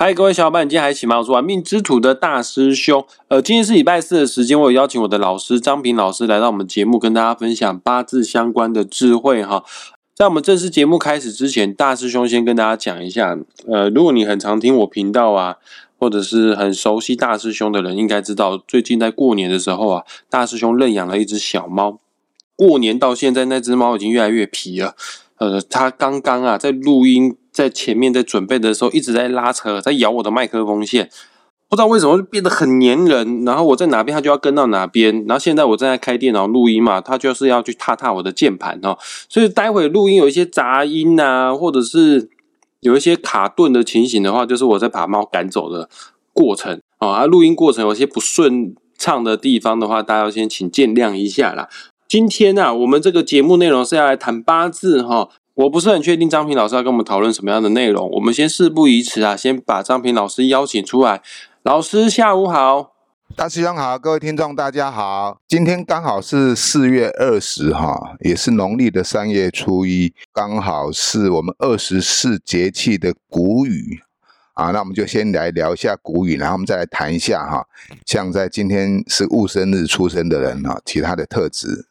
嗨，各位小伙伴，你今天还起吗？我是玩命之徒的大师兄。呃，今天是礼拜四的时间，我有邀请我的老师张平老师来到我们节目，跟大家分享八字相关的智慧哈。在我们正式节目开始之前，大师兄先跟大家讲一下，呃，如果你很常听我频道啊，或者是很熟悉大师兄的人，应该知道，最近在过年的时候啊，大师兄认养了一只小猫。过年到现在，那只猫已经越来越皮了。呃，他刚刚啊，在录音。在前面在准备的时候，一直在拉扯，在咬我的麦克风线，不知道为什么就变得很黏人。然后我在哪边，他就要跟到哪边。然后现在我正在开电脑录音嘛，他就是要去踏踏我的键盘哦。所以待会录音有一些杂音啊，或者是有一些卡顿的情形的话，就是我在把猫赶走的过程哦。啊，录音过程有些不顺畅的地方的话，大家先请见谅一下啦。今天啊，我们这个节目内容是要来谈八字哈。我不是很确定张平老师要跟我们讨论什么样的内容，我们先事不宜迟啊，先把张平老师邀请出来。老师下午好，大师兄好，各位听众大家好。今天刚好是四月二十哈，也是农历的三月初一，刚好是我们二十四节气的谷雨啊。那我们就先来聊一下谷雨，然后我们再来谈一下哈，像在今天是戊申日出生的人哈，其他的特质。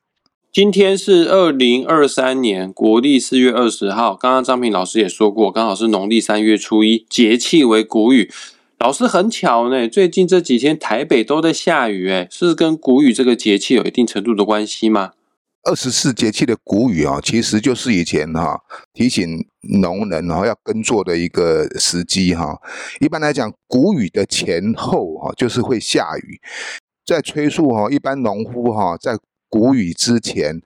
今天是二零二三年国历四月二十号，刚刚张平老师也说过，刚好是农历三月初一，节气为谷雨。老师很巧呢，最近这几天台北都在下雨，哎，是跟谷雨这个节气有一定程度的关系吗？二十四节气的谷雨啊，其实就是以前哈提醒农人哈要耕作的一个时机哈。一般来讲，谷雨的前后哈就是会下雨，在催促哈一般农夫哈在。谷雨之前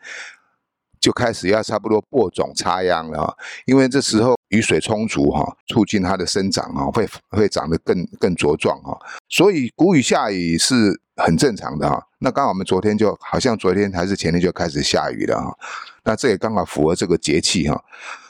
就开始要差不多播种插秧了哈，因为这时候雨水充足哈，促进它的生长啊，会会长得更更茁壮哈。所以谷雨下雨是很正常的哈。那刚好我们昨天就好像昨天还是前天就开始下雨了哈，那这也刚好符合这个节气哈。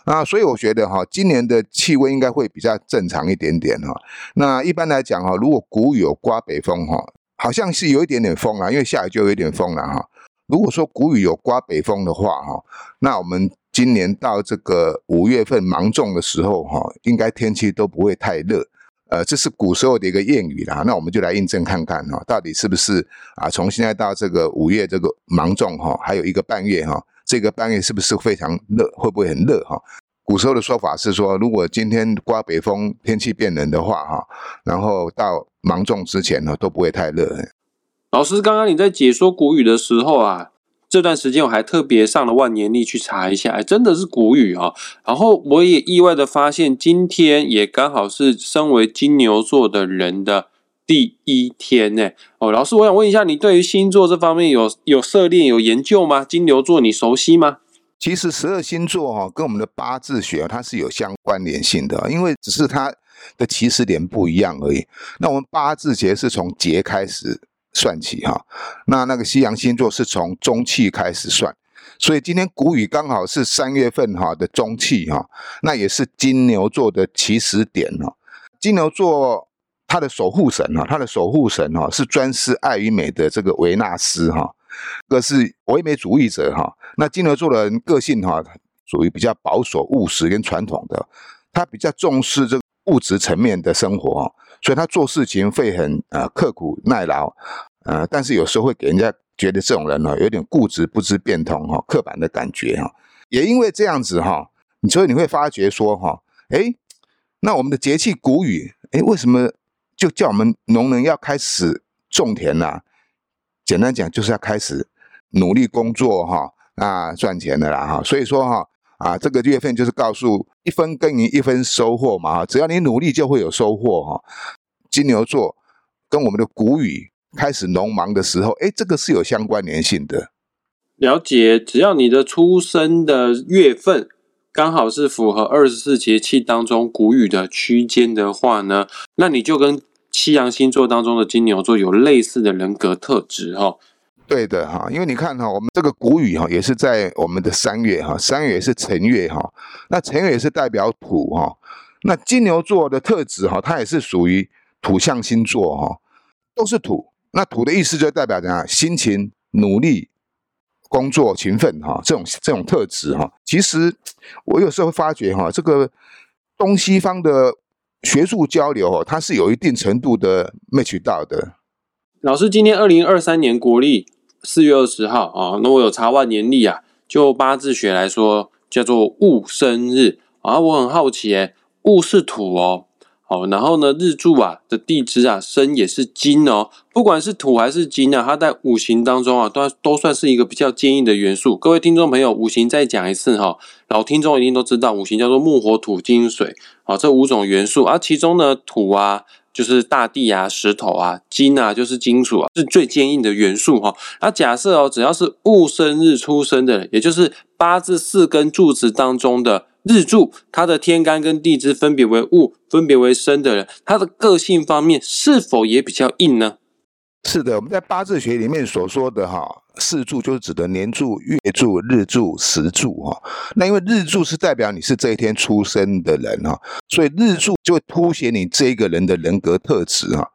那所以我觉得哈，今年的气温应该会比较正常一点点哈。那一般来讲哈，如果谷雨有刮北风哈，好像是有一点点风啊，因为下雨就有一点风了哈。如果说谷雨有刮北风的话，哈，那我们今年到这个五月份芒种的时候，哈，应该天气都不会太热，呃，这是古时候的一个谚语啦。那我们就来印证看看，哈，到底是不是啊？从现在到这个五月这个芒种，哈，还有一个半月，哈，这个半月是不是非常热？会不会很热？哈，古时候的说法是说，如果今天刮北风，天气变冷的话，哈，然后到芒种之前呢，都不会太热。老师，刚刚你在解说古语的时候啊，这段时间我还特别上了万年历去查一下，哎，真的是古语啊。然后我也意外的发现，今天也刚好是身为金牛座的人的第一天呢。哦，老师，我想问一下，你对于星座这方面有有涉猎、有研究吗？金牛座你熟悉吗？其实十二星座哈，跟我们的八字学它是有相关联性的，因为只是它的起始点不一样而已。那我们八字节是从节开始。算起哈，那那个西洋星座是从中气开始算，所以今天谷雨刚好是三月份哈的中气哈，那也是金牛座的起始点哈。金牛座它的守护神哈，它的守护神哈是专司爱与美的这个维纳斯哈，个是唯美主义者哈。那金牛座的人个性哈属于比较保守务实跟传统的，他比较重视这个物质层面的生活。所以他做事情会很呃刻苦耐劳，呃，但是有时候会给人家觉得这种人呢有点固执不知变通哈，刻板的感觉哈。也因为这样子哈，所以你会发觉说哈，哎，那我们的节气谷雨，哎，为什么就叫我们农人要开始种田呢？简单讲就是要开始努力工作哈，啊，赚钱的啦哈。所以说哈。啊，这个月份就是告诉一分耕耘一分收获嘛，只要你努力就会有收获哈。金牛座跟我们的谷雨开始农忙的时候，哎，这个是有相关联性的。了解，只要你的出生的月份刚好是符合二十四节气当中谷雨的区间的话呢，那你就跟西洋星座当中的金牛座有类似的人格特质哈。对的哈，因为你看哈，我们这个谷雨哈，也是在我们的三月哈，三月也是辰月哈，那辰月也是代表土哈，那金牛座的特质哈，它也是属于土象星座哈，都是土，那土的意思就代表怎样？辛勤、努力、工作、勤奋哈，这种这种特质哈。其实我有时候发觉哈，这个东西方的学术交流哦，它是有一定程度的 match 到的。老师，今天二零二三年国历四月二十号啊，那我有查万年历啊，就八字学来说叫做戊生日啊，我很好奇诶，戊是土哦。好，然后呢，日柱啊的地支啊生也是金哦，不管是土还是金啊，它在五行当中啊都都算是一个比较坚硬的元素。各位听众朋友，五行再讲一次哈，老听众一定都知道，五行叫做木火土金水，啊，这五种元素，而其中呢土啊就是大地啊石头啊，金啊就是金属啊，是最坚硬的元素哈。那假设哦，只要是戊生日出生的人，也就是八字四根柱子当中的。日柱，它的天干跟地支分别为戊，分别为申的人，他的个性方面是否也比较硬呢？是的，我们在八字学里面所说的哈四柱，就是指的年柱、月柱、日柱、时柱哈。那因为日柱是代表你是这一天出生的人哈，所以日柱就会凸显你这一个人的人格特质哈。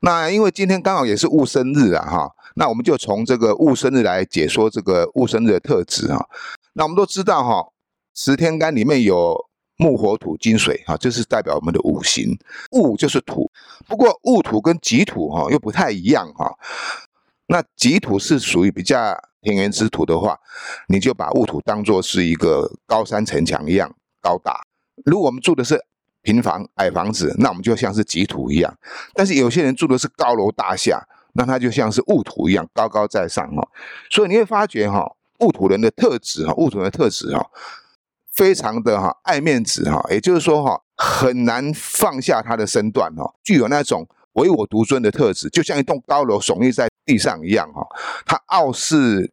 那因为今天刚好也是戊生日啊哈，那我们就从这个戊生日来解说这个戊生日的特质哈。那我们都知道哈。十天干里面有木、火、土、金、水，哈，这是代表我们的五行。戊就是土，不过戊土跟己土，哈，又不太一样，哈。那己土是属于比较田园之土的话，你就把戊土当做是一个高山城墙一样高大。如果我们住的是平房、矮房子，那我们就像是己土一样。但是有些人住的是高楼大厦，那他就像是戊土一样高高在上，哈。所以你会发觉，哈，戊土人的特质，哈，戊土人的特质，哈。非常的哈爱面子哈，也就是说哈很难放下他的身段哈，具有那种唯我独尊的特质，就像一栋高楼耸立在地上一样哈。他傲视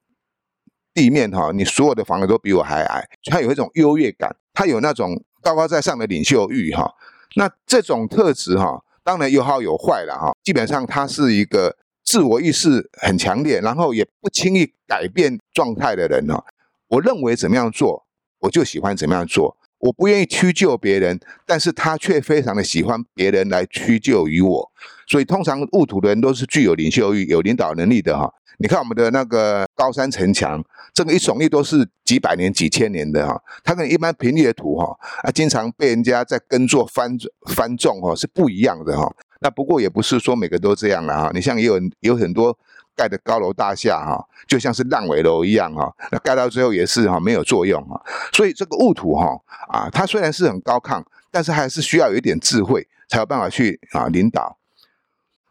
地面哈，你所有的房子都比我还矮，他有一种优越感，他有那种高高在上的领袖欲哈。那这种特质哈，当然有好有坏了哈。基本上他是一个自我意识很强烈，然后也不轻易改变状态的人哈。我认为怎么样做？我就喜欢怎么样做，我不愿意屈就别人，但是他却非常的喜欢别人来屈就于我，所以通常戊土的人都是具有领袖欲、有领导能力的哈。你看我们的那个高山城墙，这个一耸立都是几百年、几千年的哈，它跟一般平地的土哈啊，经常被人家在耕作翻翻种哈，是不一样的哈。那不过也不是说每个都这样了哈，你像也有有很多。盖的高楼大厦哈，就像是烂尾楼一样哈，那盖到最后也是哈没有作用哈。所以这个戊土哈啊，它虽然是很高亢，但是还是需要有一点智慧，才有办法去啊领导。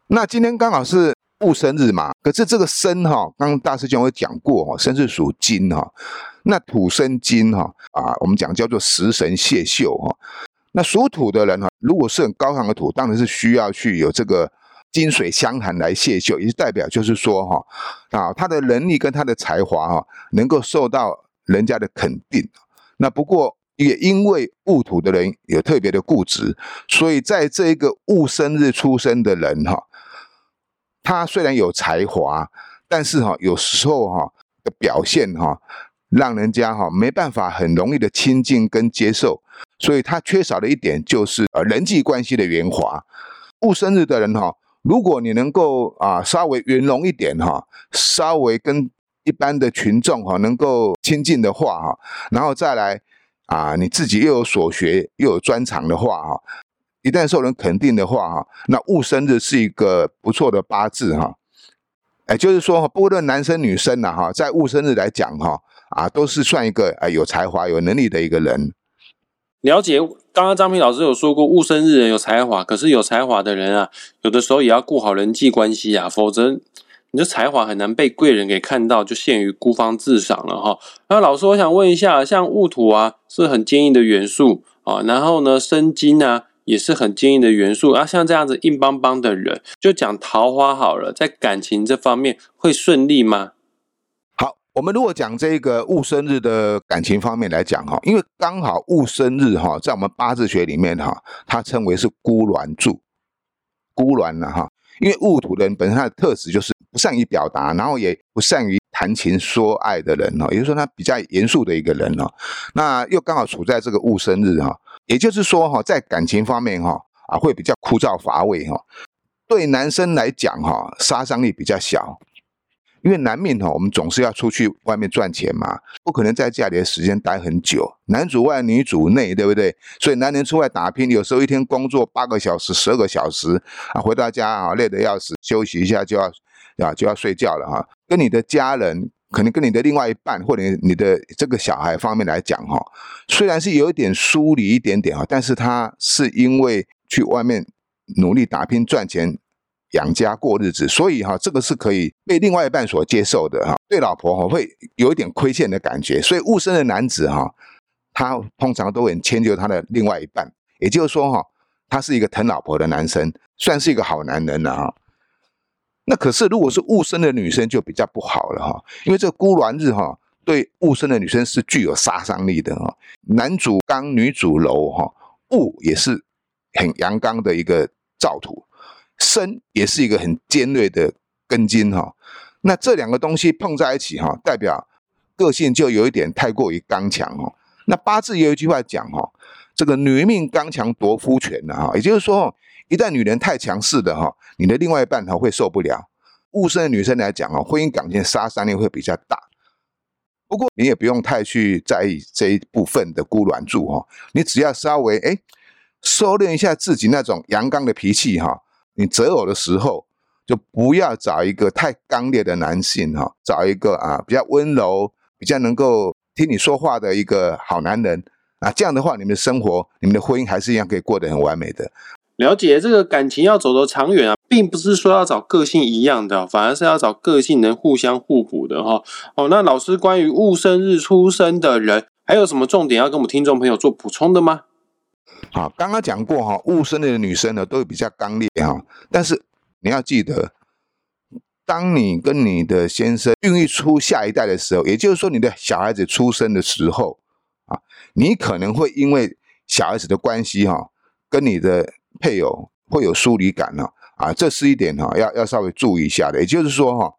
那今天刚好是戊生日嘛，可是这个生哈，刚大师兄有讲过哈，生是属金哈，那土生金哈啊，我们讲叫做食神泄秀哈。那属土的人哈，如果是很高亢的土，当然是需要去有这个。金水相含来谢秀，也是代表就是说哈啊，他的能力跟他的才华哈，能够受到人家的肯定。那不过也因为戊土的人有特别的固执，所以在这一个戊生日出生的人哈，他虽然有才华，但是哈有时候哈的表现哈，让人家哈没办法很容易的亲近跟接受，所以他缺少的一点就是呃人际关系的圆滑。戊生日的人哈。如果你能够啊稍微圆融一点哈，稍微跟一般的群众哈能够亲近的话哈，然后再来啊你自己又有所学又有专长的话哈，一旦受人肯定的话哈，那戊生日是一个不错的八字哈，哎就是说不论男生女生呐哈，在戊生日来讲哈啊都是算一个啊有才华有能力的一个人。了解，刚刚张平老师有说过，戊生日人有才华，可是有才华的人啊，有的时候也要顾好人际关系啊，否则你的才华很难被贵人给看到，就陷于孤芳自赏了哈。那老师，我想问一下，像戊土啊，是很坚硬的元素啊，然后呢，生金啊，也是很坚硬的元素啊，像这样子硬邦邦的人，就讲桃花好了，在感情这方面会顺利吗？我们如果讲这个戊生日的感情方面来讲哈，因为刚好戊生日哈，在我们八字学里面哈，它称为是孤鸾柱，孤鸾了哈。因为戊土人本身他的特质就是不善于表达，然后也不善于谈情说爱的人哦，也就是说他比较严肃的一个人哦。那又刚好处在这个戊生日哈，也就是说哈，在感情方面哈啊会比较枯燥乏味哈。对男生来讲哈，杀伤力比较小。因为男命哈，我们总是要出去外面赚钱嘛，不可能在家里的时间待很久。男主外，女主内，对不对？所以男人出外打拼，有时候一天工作八个小时、十二个小时啊，回到家啊，累得要死，休息一下就要啊就要睡觉了哈。跟你的家人，可能跟你的另外一半或者你的这个小孩方面来讲哈，虽然是有一点疏离一点点啊，但是他是因为去外面努力打拼赚钱。养家过日子，所以哈，这个是可以被另外一半所接受的哈。对老婆哈会有一点亏欠的感觉，所以物生的男子哈，他通常都很迁就他的另外一半。也就是说哈，他是一个疼老婆的男生，算是一个好男人了哈。那可是如果是物生的女生就比较不好了哈，因为这孤鸾日哈，对物生的女生是具有杀伤力的哈。男主刚，女主柔哈，物也是很阳刚的一个造土。生也是一个很尖锐的根茎哈，那这两个东西碰在一起哈，代表个性就有一点太过于刚强哦。那八字也有一句话讲哈，这个女命刚强夺夫权的哈，也就是说，一旦女人太强势的哈，你的另外一半哈会受不了。戊生的女生来讲啊，婚姻感情杀伤力会比较大。不过你也不用太去在意这一部分的孤卵柱哈，你只要稍微哎收敛一下自己那种阳刚的脾气哈。你择偶的时候，就不要找一个太刚烈的男性哈，找一个啊比较温柔、比较能够听你说话的一个好男人啊。这样的话，你们的生活、你们的婚姻还是一样可以过得很完美的。了解这个感情要走得长远啊，并不是说要找个性一样的，反而是要找个性能互相互补的哈。哦，那老师关于戊生日出生的人，还有什么重点要跟我们听众朋友做补充的吗？好，刚刚讲过哈，戊生的女生呢都比较刚烈哈，但是你要记得，当你跟你的先生孕育出下一代的时候，也就是说你的小孩子出生的时候啊，你可能会因为小孩子的关系哈，跟你的配偶会有疏离感呢啊，这是一点哈，要要稍微注意一下的。也就是说哈，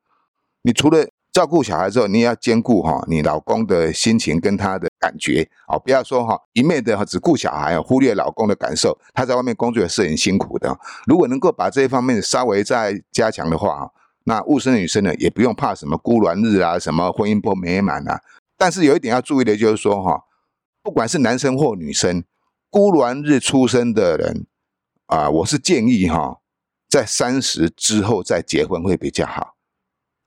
你除了照顾小孩之后，你也要兼顾哈你老公的心情跟他的感觉啊，不要说哈一昧的只顾小孩，忽略老公的感受。他在外面工作也是很辛苦的。如果能够把这一方面稍微再加强的话那物生的女生呢也不用怕什么孤鸾日啊，什么婚姻不美满啊。但是有一点要注意的就是说哈，不管是男生或女生，孤鸾日出生的人啊，我是建议哈，在三十之后再结婚会比较好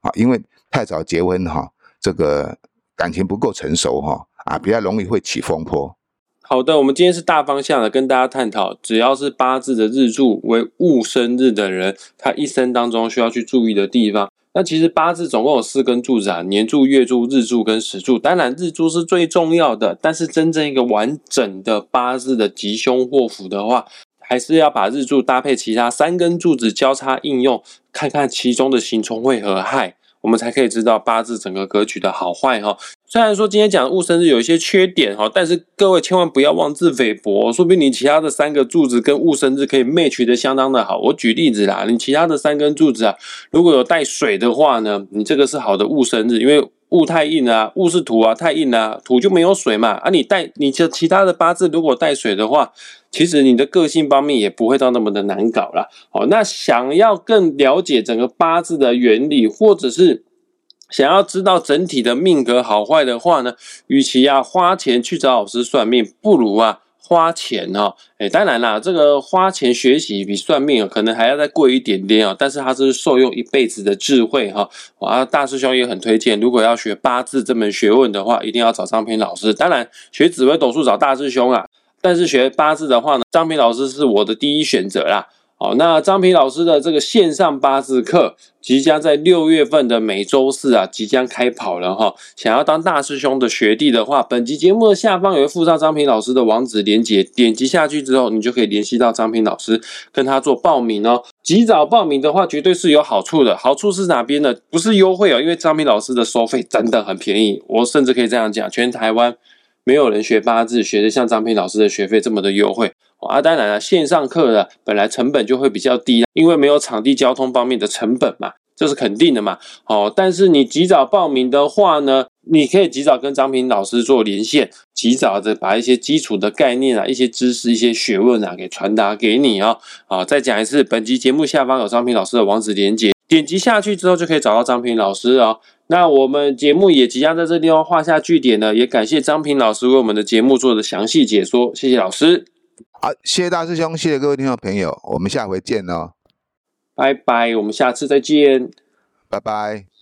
啊，因为。太早结婚哈，这个感情不够成熟哈，啊，比较容易会起风波。好的，我们今天是大方向的跟大家探讨，只要是八字的日柱为戊生日的人，他一生当中需要去注意的地方。那其实八字总共有四根柱子啊，年柱、月柱、日柱跟时柱。当然日柱是最重要的，但是真正一个完整的八字的吉凶祸福的话，还是要把日柱搭配其他三根柱子交叉应用，看看其中的行冲会和害。我们才可以知道八字整个格局的好坏哈。虽然说今天讲戊申日有一些缺点哈，但是各位千万不要妄自菲薄，说不定你其他的三个柱子跟戊申日可以 match 的相当的好。我举例子啦，你其他的三根柱子啊，如果有带水的话呢，你这个是好的戊申日，因为戊太硬啊，戊是土啊，太硬啊，土就没有水嘛。啊，你带你这其他的八字如果带水的话，其实你的个性方面也不会到那么的难搞了。好，那想要更了解整个八字的原理，或者是想要知道整体的命格好坏的话呢，与其啊花钱去找老师算命，不如啊花钱哈。哎，当然啦，这个花钱学习比算命可能还要再贵一点点啊，但是它是受用一辈子的智慧哈。啊，大师兄也很推荐，如果要学八字这门学问的话，一定要找张平老师。当然，学紫微斗数找大师兄啊，但是学八字的话呢，张平老师是我的第一选择啦。好，那张平老师的这个线上八字课即将在六月份的每周四啊，即将开跑了哈。想要当大师兄的学弟的话，本集节目的下方有附上张平老师的网址连接，点击下去之后，你就可以联系到张平老师，跟他做报名哦。及早报名的话，绝对是有好处的。好处是哪边呢？不是优惠哦，因为张平老师的收费真的很便宜，我甚至可以这样讲，全台湾没有人学八字学的像张平老师的学费这么的优惠。啊，当然了，线上课的本来成本就会比较低，因为没有场地交通方面的成本嘛，这是肯定的嘛。哦，但是你及早报名的话呢，你可以及早跟张平老师做连线，及早的把一些基础的概念啊、一些知识、一些学问啊给传达给你啊。好，再讲一次，本集节目下方有张平老师的网址连接，点击下去之后就可以找到张平老师哦。那我们节目也即将在这地方画下句点了，也感谢张平老师为我们的节目做的详细解说，谢谢老师。好，谢谢大师兄，谢谢各位听众朋友，我们下回见哦，拜拜，我们下次再见。拜拜。